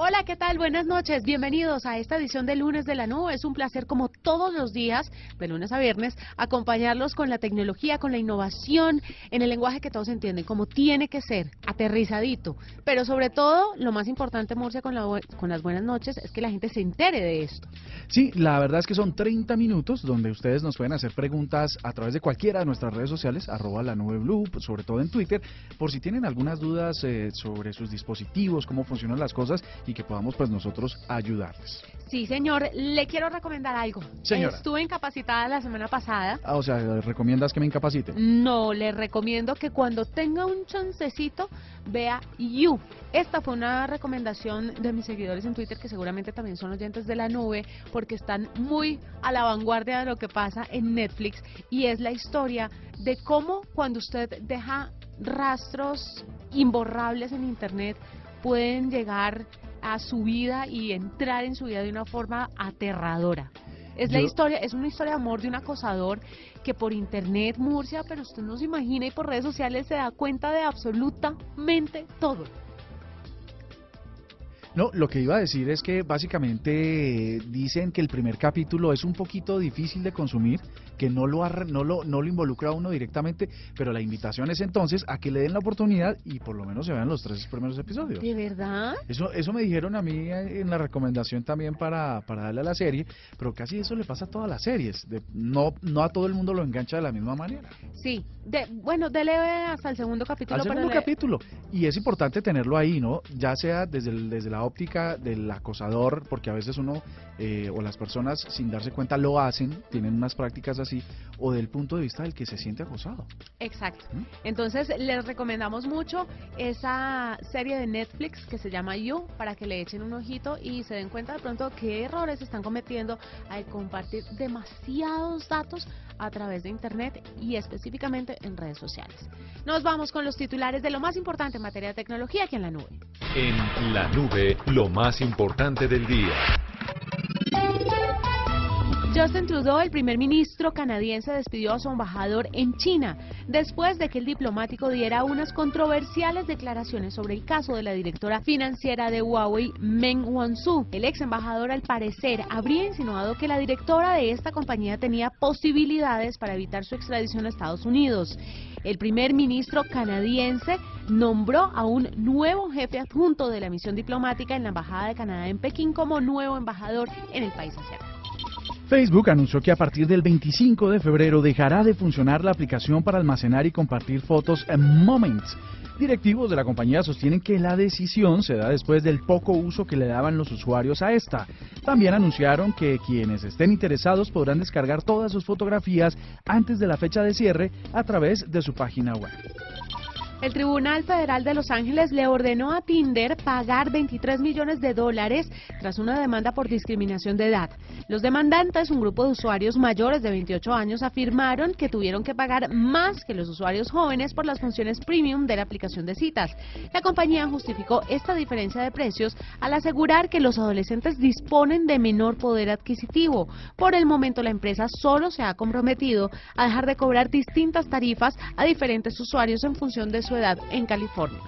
Hola, ¿qué tal? Buenas noches. Bienvenidos a esta edición de lunes de la nube. Es un placer, como todos los días, de lunes a viernes, acompañarlos con la tecnología, con la innovación, en el lenguaje que todos entienden, como tiene que ser, aterrizadito. Pero sobre todo, lo más importante, Murcia, con, la, con las buenas noches, es que la gente se entere de esto. Sí, la verdad es que son 30 minutos donde ustedes nos pueden hacer preguntas a través de cualquiera de nuestras redes sociales, arroba la nube blue, sobre todo en Twitter, por si tienen algunas dudas eh, sobre sus dispositivos, cómo funcionan las cosas y que podamos pues nosotros ayudarles. Sí, señor. Le quiero recomendar algo. Señora. Estuve incapacitada la semana pasada. Ah, o sea, ¿le recomiendas que me incapacite? No, le recomiendo que cuando tenga un chancecito vea You. Esta fue una recomendación de mis seguidores en Twitter que seguramente también son oyentes de la nube porque están muy a la vanguardia de lo que pasa en Netflix y es la historia de cómo cuando usted deja rastros imborrables en Internet pueden llegar a su vida y entrar en su vida de una forma aterradora. Es la historia, es una historia de amor de un acosador que por internet Murcia, pero usted no se imagina y por redes sociales se da cuenta de absolutamente todo. No, lo que iba a decir es que básicamente dicen que el primer capítulo es un poquito difícil de consumir, que no lo, no lo, no lo involucra a uno directamente, pero la invitación es entonces a que le den la oportunidad y por lo menos se vean los tres primeros episodios. ¿De verdad? Eso, eso me dijeron a mí en la recomendación también para, para darle a la serie, pero casi eso le pasa a todas las series. De, no, no a todo el mundo lo engancha de la misma manera. Sí, de, bueno, dele hasta el segundo capítulo. Al segundo capítulo. Y es importante tenerlo ahí, ¿no? Ya sea desde, el, desde la óptica del acosador, porque a veces uno eh, o las personas sin darse cuenta lo hacen, tienen unas prácticas así, o del punto de vista del que se siente acosado. Exacto. ¿Mm? Entonces les recomendamos mucho esa serie de Netflix que se llama You para que le echen un ojito y se den cuenta de pronto qué errores están cometiendo al compartir demasiados datos a través de Internet y específicamente en redes sociales. Nos vamos con los titulares de lo más importante en materia de tecnología aquí en la nube. En la nube, lo más importante del día. Justin Trudeau, el primer ministro canadiense, despidió a su embajador en China después de que el diplomático diera unas controversiales declaraciones sobre el caso de la directora financiera de Huawei, Meng Wanzhou. El ex embajador, al parecer, habría insinuado que la directora de esta compañía tenía posibilidades para evitar su extradición a Estados Unidos. El primer ministro canadiense nombró a un nuevo jefe adjunto de la misión diplomática en la Embajada de Canadá en Pekín como nuevo embajador en el país asiático. Facebook anunció que a partir del 25 de febrero dejará de funcionar la aplicación para almacenar y compartir fotos en Moments. Directivos de la compañía sostienen que la decisión se da después del poco uso que le daban los usuarios a esta. También anunciaron que quienes estén interesados podrán descargar todas sus fotografías antes de la fecha de cierre a través de su página web. El Tribunal Federal de Los Ángeles le ordenó a Tinder pagar 23 millones de dólares tras una demanda por discriminación de edad. Los demandantes, un grupo de usuarios mayores de 28 años, afirmaron que tuvieron que pagar más que los usuarios jóvenes por las funciones premium de la aplicación de citas. La compañía justificó esta diferencia de precios al asegurar que los adolescentes disponen de menor poder adquisitivo. Por el momento, la empresa solo se ha comprometido a dejar de cobrar distintas tarifas a diferentes usuarios en función de su edad en California.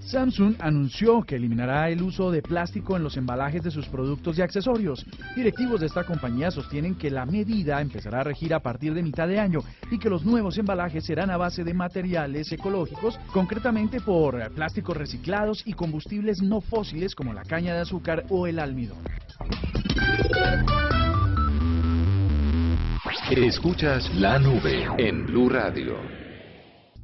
Samsung anunció que eliminará el uso de plástico en los embalajes de sus productos y accesorios. Directivos de esta compañía sostienen que la medida empezará a regir a partir de mitad de año y que los nuevos embalajes serán a base de materiales ecológicos, concretamente por plásticos reciclados y combustibles no fósiles como la caña de azúcar o el almidón. Escuchas la nube en Blue Radio.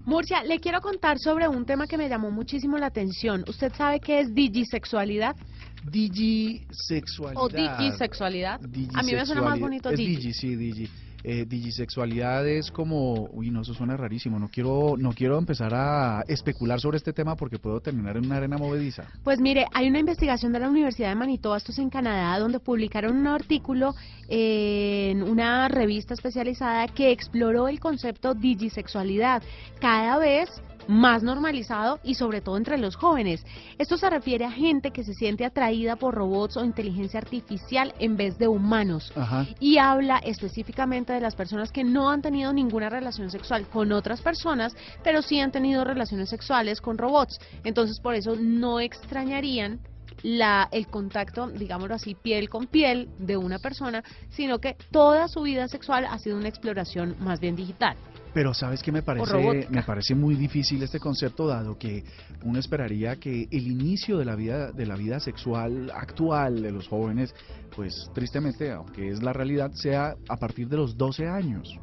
Murcia, le quiero contar sobre un tema que me llamó muchísimo la atención. ¿Usted sabe qué es digisexualidad? Digisexualidad. ¿O digisexualidad? A mí me suena más bonito es digi. digi. sí, digi. Eh, digisexualidad es como, uy, no, eso suena rarísimo. No quiero, no quiero empezar a especular sobre este tema porque puedo terminar en una arena movediza. Pues mire, hay una investigación de la Universidad de Manitoba, esto es en Canadá, donde publicaron un artículo en una revista especializada que exploró el concepto digisexualidad. Cada vez más normalizado y sobre todo entre los jóvenes. Esto se refiere a gente que se siente atraída por robots o inteligencia artificial en vez de humanos. Y habla específicamente de las personas que no han tenido ninguna relación sexual con otras personas, pero sí han tenido relaciones sexuales con robots. Entonces por eso no extrañarían la, el contacto, digámoslo así, piel con piel de una persona, sino que toda su vida sexual ha sido una exploración más bien digital. Pero sabes que me parece, me parece muy difícil este concepto dado que uno esperaría que el inicio de la vida de la vida sexual actual de los jóvenes, pues tristemente, aunque es la realidad, sea a partir de los 12 años.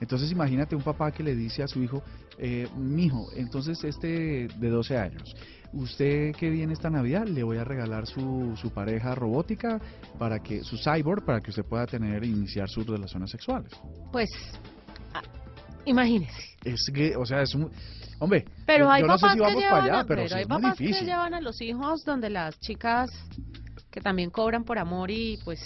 Entonces imagínate un papá que le dice a su hijo, eh, mijo, entonces este de 12 años, usted que viene esta Navidad le voy a regalar su, su pareja robótica para que su cyborg para que usted pueda tener iniciar sus relaciones sexuales. Pues Imagínese. Es que, o sea, es un... Hombre, pero hay papás que llevan, pero, hay papás que llevan a los hijos donde las chicas que también cobran por amor y pues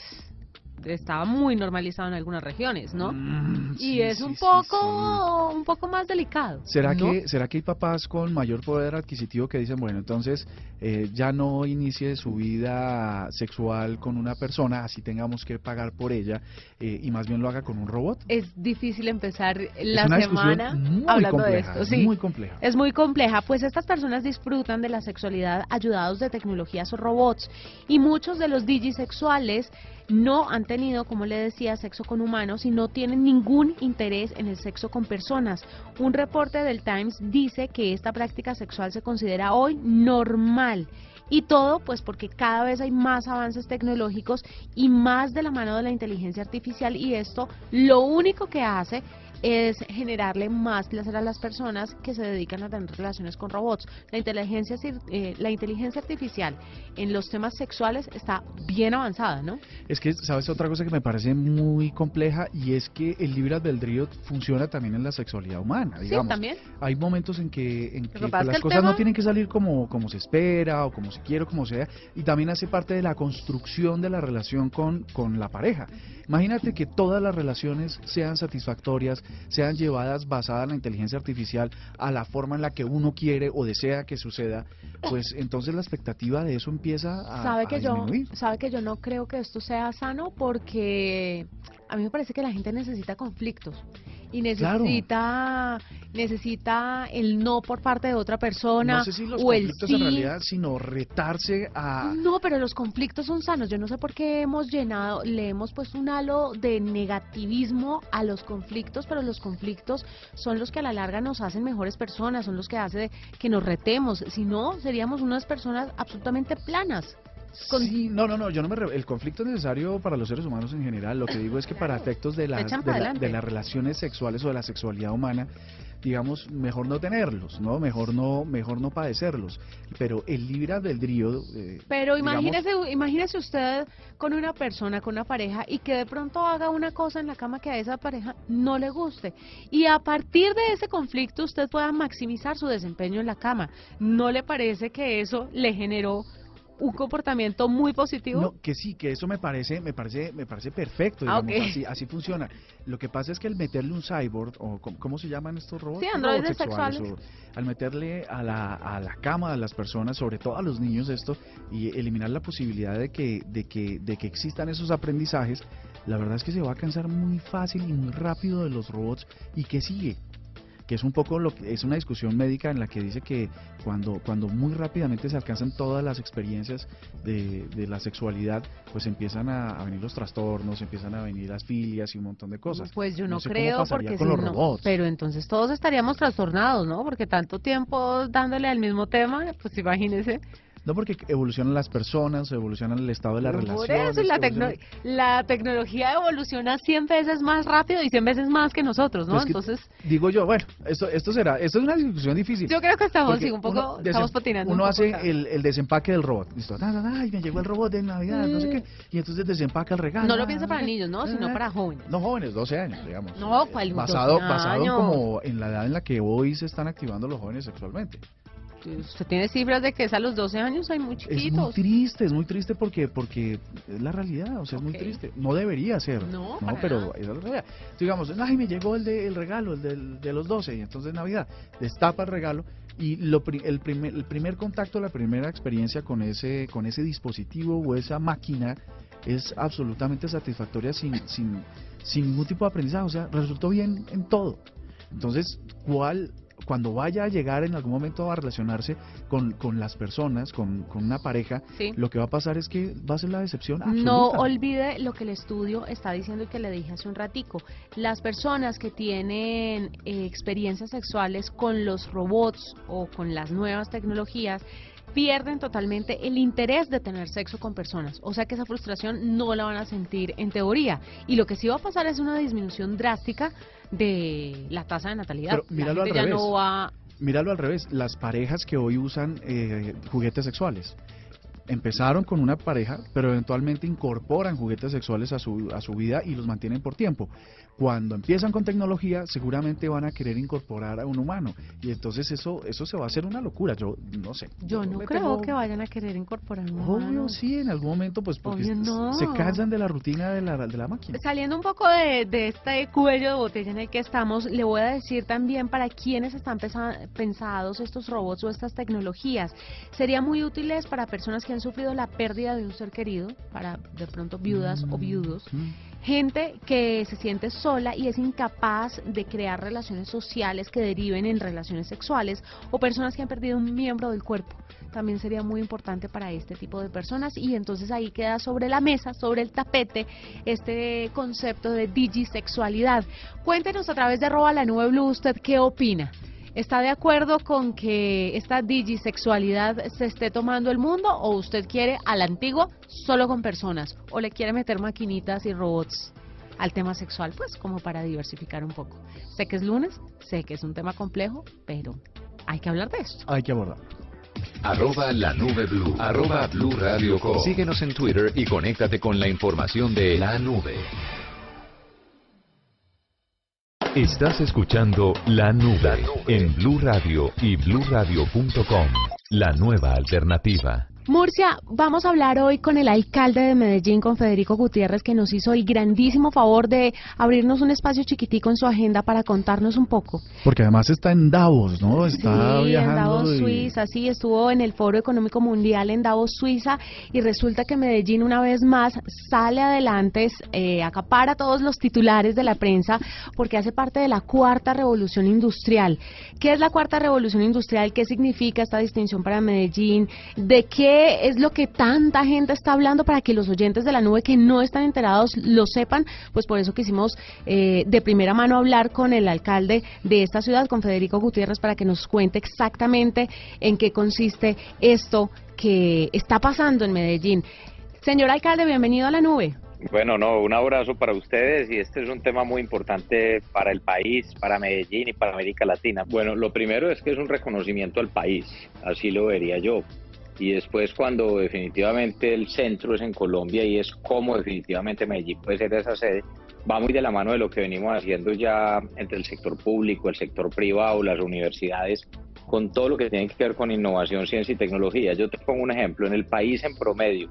estaba muy normalizado en algunas regiones, ¿no? Mm, y es un poco un poco más delicado. ¿Será que será que hay papás con mayor poder adquisitivo que dicen, bueno, entonces eh, ya no inicie su vida sexual con una persona, así tengamos que pagar por ella eh, y más bien lo haga con un robot? Es difícil empezar la semana hablando de esto, sí. Muy compleja. Es muy compleja, pues estas personas disfrutan de la sexualidad ayudados de tecnologías o robots y muchos de los digisexuales no han tenido, como le decía, sexo con humanos y no tienen ningún interés en el sexo con personas. Un reporte del Times dice que esta práctica sexual se considera hoy normal. Y todo pues porque cada vez hay más avances tecnológicos y más de la mano de la inteligencia artificial y esto lo único que hace es generarle más placer a las personas que se dedican a tener relaciones con robots. La inteligencia, eh, la inteligencia artificial en los temas sexuales está bien avanzada, ¿no? Es que, ¿sabes? Otra cosa que me parece muy compleja y es que el libre albedrío funciona también en la sexualidad humana, digamos. Sí, también. Hay momentos en que, en que, pues, las cosas no tienen que salir como, como se espera o como se quiere o como sea, y también hace parte de la construcción de la relación con, con la pareja. Imagínate que todas las relaciones sean satisfactorias, sean llevadas basadas en la inteligencia artificial a la forma en la que uno quiere o desea que suceda, pues entonces la expectativa de eso empieza a, ¿Sabe que Yo, sabe que yo no creo que esto sea sano porque a mí me parece que la gente necesita conflictos y necesita necesita el no por parte de otra persona no sé si los conflictos en realidad sino retarse a no pero los conflictos son sanos. Yo no sé por qué hemos llenado le hemos puesto un halo de negativismo a los conflictos pero los conflictos son los que a la larga nos hacen mejores personas son los que hace que nos retemos. Si no seríamos unas personas absolutamente planas Sí, no, no, no, yo no me el conflicto es necesario para los seres humanos en general. Lo que digo es que para efectos de las de, las relaciones sexuales o de la sexualidad humana, digamos, mejor no tenerlos, ¿no? Mejor no mejor no padecerlos. Pero el libre albedrío eh, Pero imagínese imagínese usted con una persona, con una pareja y que de pronto haga una cosa en la cama que a esa pareja no le guste y a partir de ese conflicto usted pueda maximizar su desempeño en la cama. ¿No le parece que eso le generó un comportamiento muy positivo. No, que sí, que eso me parece, me parece, me parece perfecto, ah, así, así funciona. Lo que pasa es que al meterle un cyborg, o ¿cómo, se llaman estos robots? Sí, androides sexuales. al meterle a la, a la cama de las personas, sobre todo a los niños esto, y eliminar la posibilidad de que, de que, de que existan esos aprendizajes, la verdad es que se va a cansar muy fácil y muy rápido de los robots y que sigue que es un poco lo que es una discusión médica en la que dice que cuando, cuando muy rápidamente se alcanzan todas las experiencias de, de la sexualidad, pues empiezan a, venir los trastornos, empiezan a venir las filias y un montón de cosas. Pues yo no, creo porque si no, pero entonces todos estaríamos trastornados, ¿no? Porque tanto tiempo dándole al mismo tema, pues imagínese. No porque evolucionan las personas, evoluciona el estado de la relación. Por eso la, la tecnología evoluciona 100 veces más rápido y 100 veces más que nosotros, ¿no? Entonces digo yo, bueno, esto esto será, esto es una discusión difícil. Yo creo que estamos sí, un poco estamos patinando. Uno hace el, el, desempaque del robot. Listo, ay, me llegó el robot de Navidad, no sé qué, y entonces desempaca el regalo. No lo piensa para niños, ¿no? Sino para jóvenes. No jóvenes, 12 años, digamos. No, ¿cuál basado basado como en la edad en la que hoy se están activando los jóvenes sexualmente. Usted tiene cifras de que es a los 12 años, hay muy chiquitos. Es muy triste, es muy triste porque porque es la realidad, o sea, es muy triste. No debería ser. No, no pero es la realidad. Digamos, ay, me llegó el, de, el regalo, el del, de los 12, y entonces Navidad, destapa el regalo y lo, el, primer, el primer contacto, la primera experiencia con ese, con ese dispositivo o esa máquina es absolutamente satisfactoria sin, sin, sin ningún tipo de aprendizaje, o sea, resultó bien en todo. Entonces, ¿cuál cuando vaya a llegar en algún momento a relacionarse con, con las personas, con, con una pareja, lo que va a pasar es que va a ser la decepción absoluta. No olvide lo que el estudio está diciendo y que le dije hace un ratico. Las personas que tienen eh, experiencias sexuales con los robots o con las nuevas tecnologías pierden totalmente el interés de tener sexo con personas. O sea que esa frustración no la van a sentir en teoría. Y lo que sí va a pasar es una disminución drástica de la tasa de natalidad. Pero míralo al revés. Míralo al revés. Las parejas que hoy usan eh, juguetes sexuales empezaron con una pareja, pero eventualmente incorporan juguetes sexuales a su, a su vida y los mantienen por tiempo. Cuando empiezan con tecnología, seguramente van a querer incorporar a un humano y entonces eso eso se va a hacer una locura. Yo no sé. Yo no creo que vayan a querer incorporar un humano. Obvio, sí, en algún momento, pues porque se cansan de la rutina de la, de la máquina. Saliendo un poco de, de este cuello de botella en el que estamos, le voy a decir también para quienes están pensados estos robots o estas tecnologías. Serían muy útiles para personas que han sufrido la pérdida de un ser querido, para de pronto viudas o mm, viudos. Mm gente que se siente sola y es incapaz de crear relaciones sociales que deriven en relaciones sexuales o personas que han perdido un miembro del cuerpo. También sería muy importante para este tipo de personas y entonces ahí queda sobre la mesa, sobre el tapete, este concepto de digisexualidad. Cuéntenos a través de arroba la nube blue usted qué opina. ¿Está de acuerdo con que esta digisexualidad se esté tomando el mundo o usted quiere a la antigua solo con personas o le quiere meter maquinitas y robots al tema sexual? Pues como para diversificar un poco. Sé que es lunes, sé que es un tema complejo, pero hay que hablar de esto. Hay que abordar. Arroba la nube blue. Arroba blue radio Síguenos en Twitter y conéctate con la información de la nube. Estás escuchando La Nube en Blue Radio y bluradio.com. La nueva alternativa. Murcia, vamos a hablar hoy con el alcalde de Medellín, con Federico Gutiérrez, que nos hizo el grandísimo favor de abrirnos un espacio chiquitico en su agenda para contarnos un poco. Porque además está en Davos, ¿no? Está sí, en Davos, Suiza, sí, estuvo en el Foro Económico Mundial en Davos, Suiza, y resulta que Medellín una vez más sale adelante, eh, acapara todos los titulares de la prensa, porque hace parte de la cuarta revolución industrial. ¿Qué es la cuarta revolución industrial? ¿Qué significa esta distinción para Medellín? ¿De qué es lo que tanta gente está hablando para que los oyentes de la nube que no están enterados lo sepan, pues por eso quisimos eh, de primera mano hablar con el alcalde de esta ciudad, con Federico Gutiérrez, para que nos cuente exactamente en qué consiste esto que está pasando en Medellín. Señor alcalde, bienvenido a la nube. Bueno, no, un abrazo para ustedes y este es un tema muy importante para el país, para Medellín y para América Latina. Bueno, lo primero es que es un reconocimiento al país, así lo vería yo y después cuando definitivamente el centro es en Colombia y es como definitivamente Medellín puede ser esa sede, va muy de la mano de lo que venimos haciendo ya entre el sector público, el sector privado, las universidades, con todo lo que tiene que ver con innovación, ciencia y tecnología. Yo te pongo un ejemplo, en el país en promedio,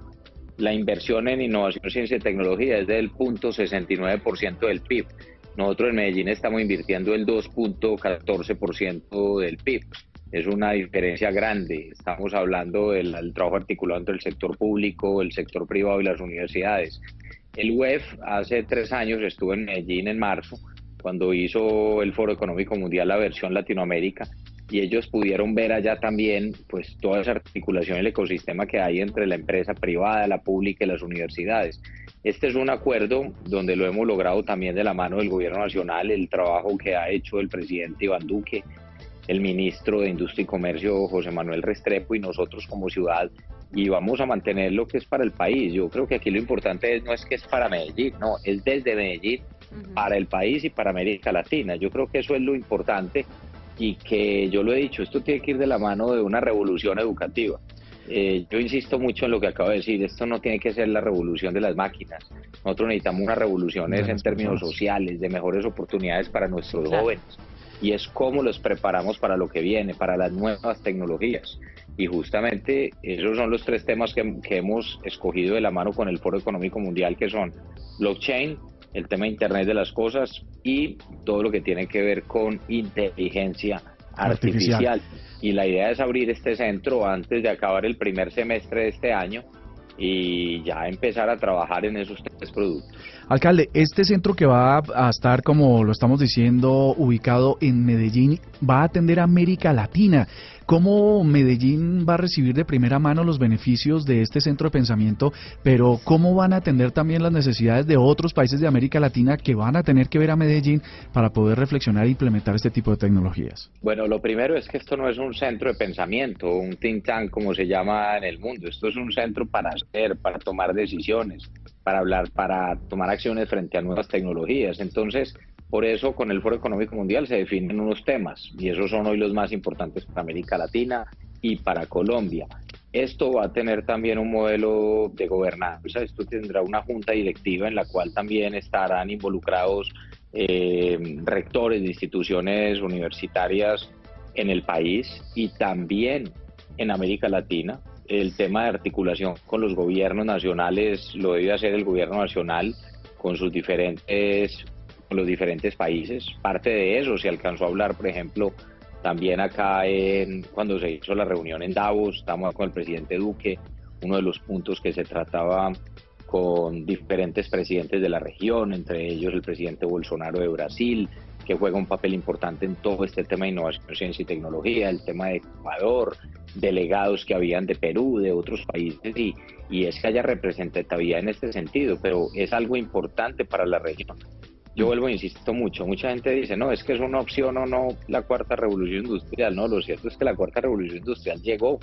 la inversión en innovación, ciencia y tecnología es del 0.69% del PIB. Nosotros en Medellín estamos invirtiendo el 2.14% del PIB es una diferencia grande. Estamos hablando del, trabajo articulado entre el sector público, el sector privado y las universidades. El UEF hace tres años estuvo en Medellín en marzo, cuando hizo el Foro Económico Mundial, la versión Latinoamérica, y ellos pudieron ver allá también pues toda esa articulación, el ecosistema que hay entre la empresa privada, la pública y las universidades. Este es un acuerdo donde lo hemos logrado también de la mano del gobierno nacional, el trabajo que ha hecho el presidente Iván Duque, el ministro de Industria y Comercio, José Manuel Restrepo, y nosotros como ciudad, y vamos a mantener lo que es para el país. Yo creo que aquí lo importante no es que es para Medellín, no, es desde Medellín para el país y para América Latina. Yo creo que eso es lo importante y que yo lo he dicho, esto tiene que ir de la mano de una revolución educativa. Eh, yo insisto mucho en lo que acabo de decir, esto no tiene que ser la revolución de las máquinas. Nosotros necesitamos una revolución en términos sociales, de mejores oportunidades para nuestros jóvenes y es cómo los preparamos para lo que viene, para las nuevas tecnologías. Y justamente esos son los tres temas que, hemos escogido de la mano con el Foro Económico Mundial, que son blockchain, el tema de Internet de las Cosas y todo lo que tiene que ver con inteligencia artificial. Y la idea es abrir este centro antes de acabar el primer semestre de este año y ya empezar a trabajar en esos tres productos. Alcalde, este centro que va a estar, como lo estamos diciendo, ubicado en Medellín, va a atender a América Latina. ¿Cómo Medellín va a recibir de primera mano los beneficios de este centro de pensamiento, pero cómo van a atender también las necesidades de otros países de América Latina que van a tener que ver a Medellín para poder reflexionar e implementar este tipo de tecnologías? Bueno, lo primero es que esto no es un centro de pensamiento, un think tank como se llama en el mundo. Esto es un centro para hacer, para tomar decisiones, para hablar, para tomar acciones frente a nuevas tecnologías. Entonces, por eso, con el Foro Económico Mundial se definen unos temas y esos son hoy los más importantes para América Latina y para Colombia. Esto va a tener también un modelo de gobernanza, esto tendrá una junta directiva en la cual también estarán involucrados eh, rectores de instituciones universitarias en el país y también en América Latina. El tema de articulación con los gobiernos nacionales lo debe hacer el gobierno nacional con sus diferentes los diferentes países. Parte de eso se alcanzó a hablar, por ejemplo, también acá en, cuando se hizo la reunión en Davos, estamos con el presidente Duque, uno de los puntos que se trataba con diferentes presidentes de la región, entre ellos el presidente Bolsonaro de Brasil, que juega un papel importante en todo este tema de innovación, ciencia y tecnología, el tema de Ecuador, delegados que habían de Perú, de otros países, y, y es que haya representatividad en este sentido, pero es algo importante para la región. Yo vuelvo, insisto mucho, mucha gente dice, no, es que es una opción o no la cuarta revolución industrial. No, lo cierto es que la cuarta revolución industrial llegó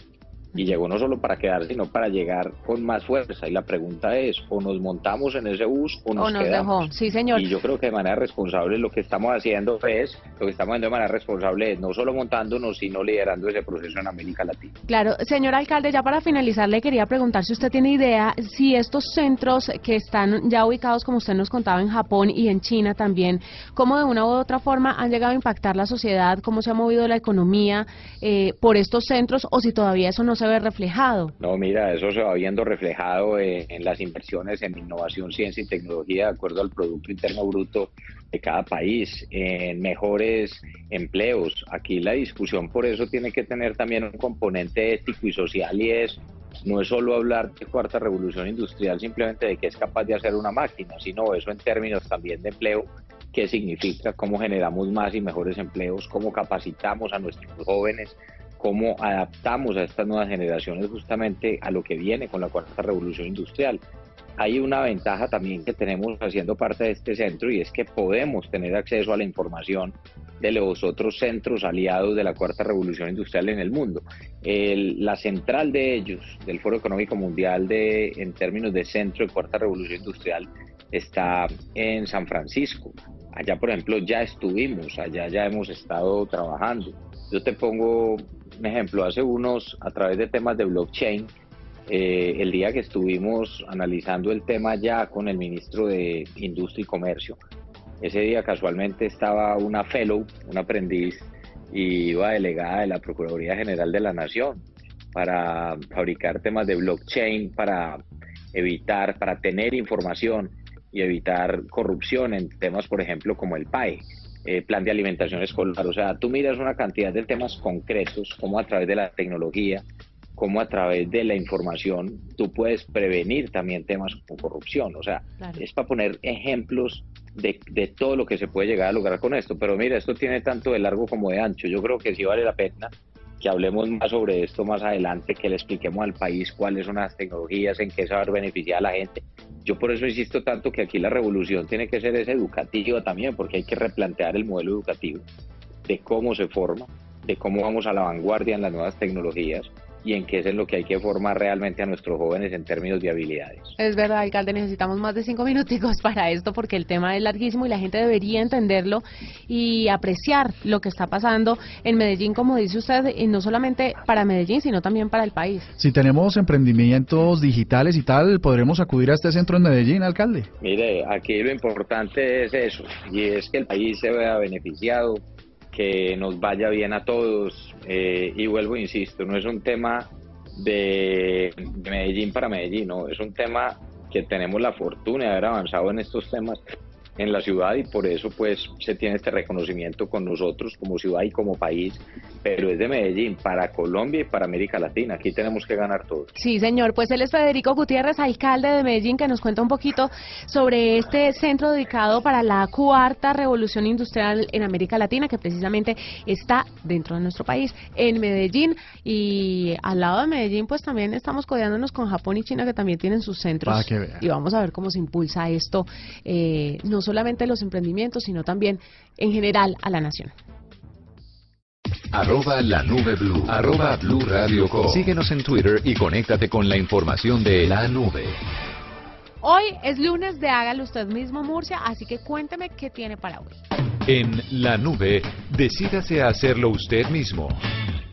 y llegó no solo para quedar, sino para llegar con más fuerza. Y la pregunta es, o nos montamos en ese bus o nos, quedamos. Dejó. Sí, señor. Y yo creo que de manera responsable lo que estamos haciendo es, lo que estamos haciendo de manera responsable es no solo montándonos, sino liderando ese proceso en América Latina. Claro, señor alcalde, ya para finalizar le quería preguntar si usted tiene idea si estos centros que están ya ubicados, como usted nos contaba, en Japón y en China también, cómo de una u otra forma han llegado a impactar la sociedad, cómo se ha movido la economía eh, por estos centros o si todavía eso no se reflejado? No, mira, eso se va viendo reflejado en, las inversiones en innovación, ciencia y tecnología de acuerdo al Producto Interno Bruto de cada país, en mejores empleos. Aquí la discusión por eso tiene que tener también un componente ético y social y es no es solo hablar de cuarta revolución industrial simplemente de que es capaz de hacer una máquina, sino eso en términos también de empleo, qué significa, cómo generamos más y mejores empleos, cómo capacitamos a nuestros jóvenes, cómo adaptamos a estas nuevas generaciones justamente a lo que viene con la cuarta revolución industrial. Hay una ventaja también que tenemos haciendo parte de este centro y es que podemos tener acceso a la información de los otros centros aliados de la cuarta revolución industrial en el mundo. la central de ellos, del Foro Económico Mundial de, en términos de centro de cuarta revolución industrial, está en San Francisco. Allá, por ejemplo, ya estuvimos, allá ya hemos estado trabajando. Yo te pongo un ejemplo, hace unos, a través de temas de blockchain, eh, el día que estuvimos analizando el tema ya con el ministro de Industria y Comercio, ese día casualmente estaba una fellow, un aprendiz, y iba delegada de la Procuraduría General de la Nación para fabricar temas de blockchain, para evitar, para tener información y evitar corrupción en temas, por ejemplo, como el PAE. Eh, plan de alimentación escolar. O sea, tú miras una cantidad de temas concretos, como a través de la tecnología, como a través de la información, tú puedes prevenir también temas como corrupción. O sea, es para poner ejemplos de, de, todo lo que se puede llegar a lograr con esto. Pero mira, esto tiene tanto de largo como de ancho. Yo creo que sí vale la pena que hablemos más sobre esto más adelante, que le expliquemos al país cuáles son las tecnologías, en qué saber beneficiar a la gente. Yo por eso insisto tanto que aquí la revolución tiene que ser esa educativa también, porque hay que replantear el modelo educativo de cómo se forma, de cómo vamos a la vanguardia en las nuevas tecnologías, y en qué es en lo que hay que formar realmente a nuestros jóvenes en términos de habilidades. Es verdad, alcalde, necesitamos más de cinco minuticos para esto porque el tema es larguísimo y la gente debería entenderlo y apreciar lo que está pasando en Medellín, como dice usted, y no solamente para Medellín, sino también para el país. Si tenemos emprendimientos digitales y tal, ¿podremos acudir a este centro en Medellín, alcalde? Mire, aquí lo importante es eso, y es que el país se vea beneficiado que nos vaya bien a todos. Eh, y vuelvo, insisto, no es un tema de, de Medellín para Medellín, no, es un tema que tenemos la fortuna de haber avanzado en estos temas en la ciudad y por eso pues se tiene este reconocimiento con nosotros como ciudad y como país, pero es de Medellín para Colombia y para América Latina. Aquí tenemos que ganar todos. Sí, señor. Pues él es Federico Gutiérrez, alcalde de Medellín, que nos cuenta un poquito sobre este centro dedicado para la cuarta revolución industrial en América Latina, que precisamente está dentro de nuestro país, en Medellín. Y al lado de Medellín, pues también estamos codeándonos con Japón y China, que también tienen sus centros. Y vamos a ver cómo se impulsa esto, eh, no solamente los emprendimientos, sino también en general a la nación. Arroba la nube blue. Arroba blue radio com. Síguenos en Twitter y conéctate con la información de la nube. Hoy es lunes de Hágalo Usted Mismo Murcia, así que cuénteme qué tiene para hoy. En la nube, decídase a hacerlo usted mismo.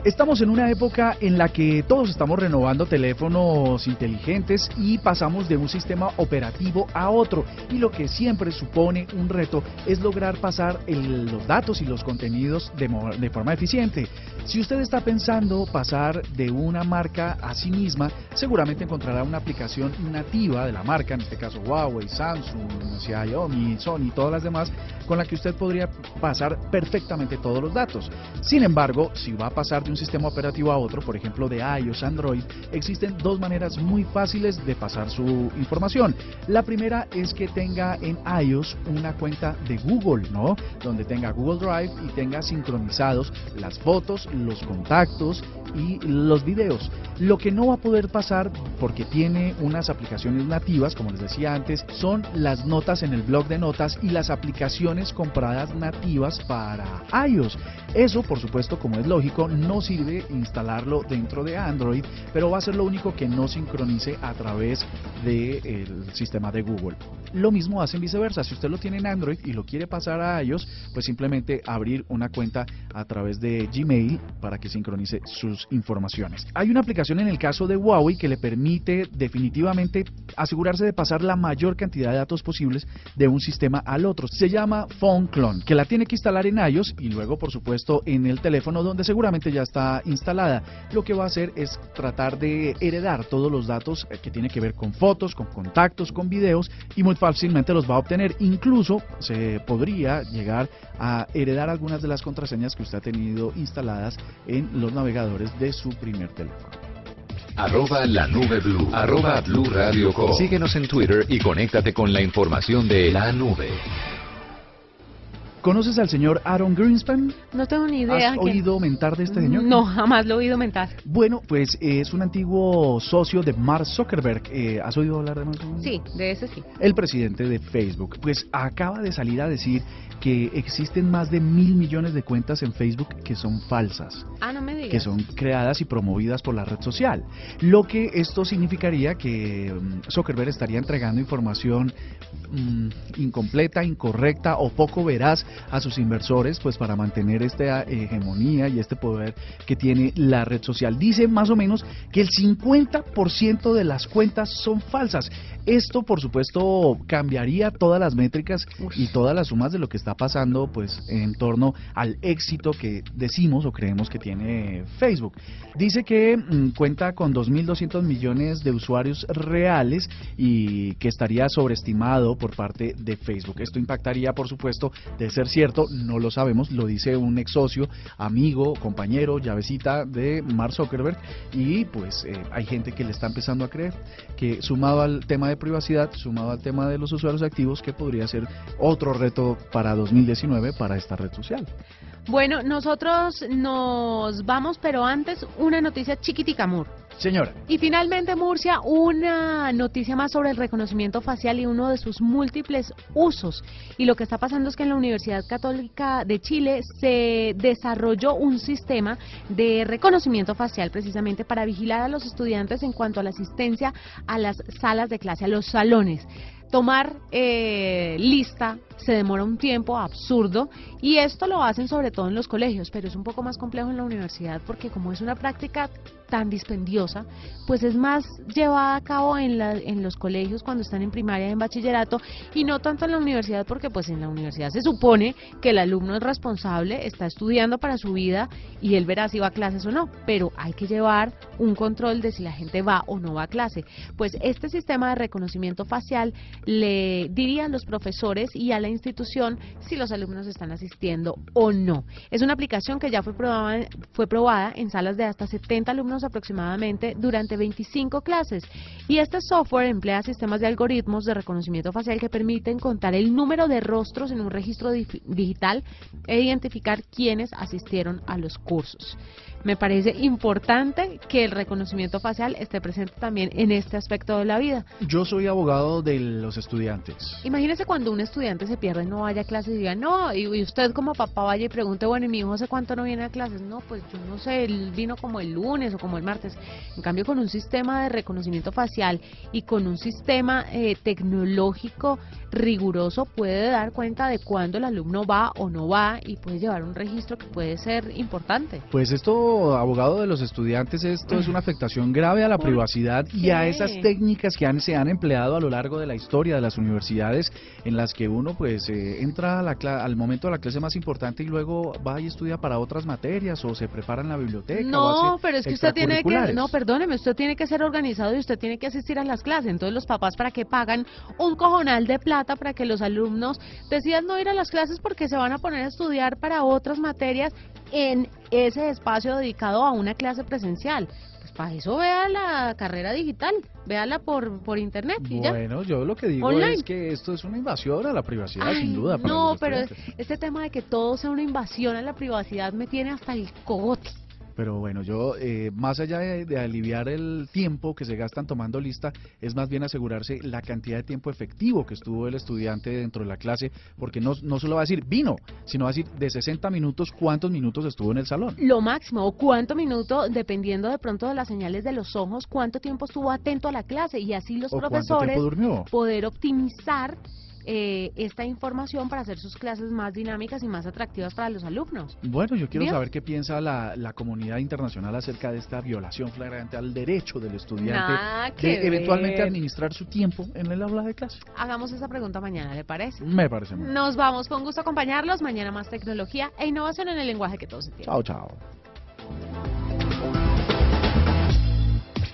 Estamos en una época en la que todos estamos renovando teléfonos inteligentes y pasamos de un sistema operativo a otro. Y lo que siempre supone un reto es lograr pasar los datos y los contenidos de, forma eficiente. Si usted está pensando pasar de una marca a sí misma, seguramente encontrará una aplicación nativa de la marca, en este caso Huawei, Samsung, Xiaomi, Sony, todas las demás, con la que usted podría pasar perfectamente todos los datos. Sin embargo, si va a pasar de un sistema operativo a otro, por ejemplo de iOS, Android, existen dos maneras muy fáciles de pasar su información. La primera es que tenga en iOS una cuenta de Google, ¿no? Donde tenga Google Drive y tenga sincronizados las fotos, los contactos y los videos. Lo que no va a poder pasar porque tiene unas aplicaciones nativas, como les decía antes, son las notas en el blog de notas y las aplicaciones compradas nativas para iOS. Eso, por supuesto, como es lógico, no sirve instalarlo dentro de Android, pero va a ser lo único que no sincronice a través del sistema de Google. Lo mismo hacen viceversa. Si usted lo tiene en Android y lo quiere pasar a iOS, pues simplemente abrir una cuenta a través de Gmail para que sincronice sus informaciones. Hay una aplicación en el caso de Huawei que le permite definitivamente asegurarse de pasar la mayor cantidad de datos posibles de un sistema al otro. Se llama Phone Clone, que la tiene que instalar en iOS y luego, por supuesto, en el teléfono donde seguramente ya está instalada. Lo que va a hacer es tratar de heredar todos los datos que tiene que ver con fotos, con contactos, con videos y muy fácilmente los va a obtener. Incluso se podría llegar a heredar algunas de las contraseñas que usted ha tenido instaladas en los navegadores de su primer teléfono. Arroba la nube blue. Arroba blue radio Síguenos en Twitter y conéctate con la información de la nube. ¿Conoces al señor Aaron Greenspan? No tengo ni idea. ¿Has oído mentar de este señor? No, jamás lo he oído mentar. Bueno, pues es un antiguo socio de Mark Zuckerberg. Eh, ¿Has oído hablar de Mark Zuckerberg? Sí, de ese sí. El presidente de Facebook. Pues acaba de salir a decir que existen más de mil millones de cuentas en Facebook que son falsas. Ah, no me digas. Que son creadas y promovidas por la red social. Lo que esto significaría que mm, Zuckerberg estaría entregando información mm, incompleta, incorrecta o poco veraz a sus inversores, pues para mantener esta hegemonía y este poder que tiene la red social. Dice más o menos que el 50% de las cuentas son falsas. Esto, por supuesto, cambiaría todas las métricas y todas las sumas de lo que está pasando, pues, en torno al éxito que decimos o creemos que tiene Facebook. Dice que mm, cuenta con 2.200 millones de usuarios reales y que estaría sobreestimado por parte de Facebook. Esto impactaría, por supuesto, de ser cierto, no lo sabemos, lo dice un ex socio, amigo, compañero, llavecita de Mark Zuckerberg y pues eh, hay gente que le está empezando a creer que sumado al tema de privacidad, sumado al tema de los usuarios activos, que podría ser otro reto para 2019 para esta red social. Bueno, nosotros nos vamos, pero antes una noticia chiquitica, Mur. Señora. Y finalmente, Murcia, una noticia más sobre el reconocimiento facial y uno de sus múltiples usos. Y lo que está pasando es que en la Universidad Católica de Chile se desarrolló un sistema de reconocimiento facial precisamente para vigilar a los estudiantes en cuanto a la asistencia a las salas de clase, a los salones tomar eh, lista se demora un tiempo absurdo y esto lo hacen sobre todo en los colegios, pero es un poco más complejo en la universidad porque como es una práctica tan dispendiosa, pues es más llevada a cabo en, la, en los colegios cuando están en primaria y en bachillerato y no tanto en la universidad porque pues en la universidad se supone que el alumno es responsable, está estudiando para su vida y él verá si va a clases o no, pero hay que llevar un control de si la gente va o no va a clase. Pues este sistema de reconocimiento facial le diría a los profesores y a la institución si los alumnos están asistiendo o no. Es una aplicación que ya fue probada, fue probada en salas de hasta 70 alumnos aproximadamente durante 25 clases y este software emplea sistemas de algoritmos de reconocimiento facial que permiten contar el número de rostros en un registro digital e identificar quiénes asistieron a los cursos. Me parece importante que el reconocimiento facial esté presente también en este aspecto de la vida. Yo soy abogado de los estudiantes. Imagínese cuando un estudiante se pierde, no vaya a clases y diga, no, y, usted como papá vaya y pregunte, bueno, ¿y mi hijo hace cuánto no viene a clases? No, pues yo no sé, él vino como el lunes o como el martes. En cambio, con un sistema de reconocimiento facial y con un sistema eh, tecnológico riguroso puede dar cuenta de cuándo el alumno va o no va y puede llevar un registro que puede ser importante. Pues esto abogado de los estudiantes, esto es una afectación grave a la privacidad y a esas técnicas que han, se han empleado a lo largo de la historia de las universidades en las que uno pues eh, entra a la al momento de la clase más importante y luego va y estudia para otras materias o se prepara en la biblioteca. No, pero es que usted tiene que, no, perdóneme, usted tiene que ser organizado y usted tiene que asistir a las clases. Entonces los papás para que pagan un cojonal de plata para que los alumnos decidan no ir a las clases porque se van a poner a estudiar para otras materias en ese espacio dedicado a una clase presencial. Pues para eso vea la carrera digital, véala por, por internet y bueno, yo lo que digo es que esto es una invasión a la privacidad, sin duda. no, pero este tema de que todo sea una invasión a la privacidad me tiene hasta el cogote. Pero bueno, yo, eh, más allá de, aliviar el tiempo que se gastan tomando lista, es más bien asegurarse la cantidad de tiempo efectivo que estuvo el estudiante dentro de la clase, porque no, no solo va a decir vino, sino va a decir de 60 minutos, cuántos minutos estuvo en el salón. Lo máximo, o cuánto minuto, dependiendo de pronto de las señales de los ojos, cuánto tiempo estuvo atento a la clase, y así los profesores poder optimizar eh, esta información para hacer sus clases más dinámicas y más atractivas para los alumnos. Bueno, yo quiero saber qué piensa la, la, comunidad internacional acerca de esta violación flagrante al derecho del estudiante de eventualmente administrar su tiempo en el aula de clase. Hagamos esa pregunta mañana, ¿le parece? Me parece muy Nos vamos, con gusto acompañarlos. Mañana más tecnología e innovación en el lenguaje que todos entienden. Chao, chao.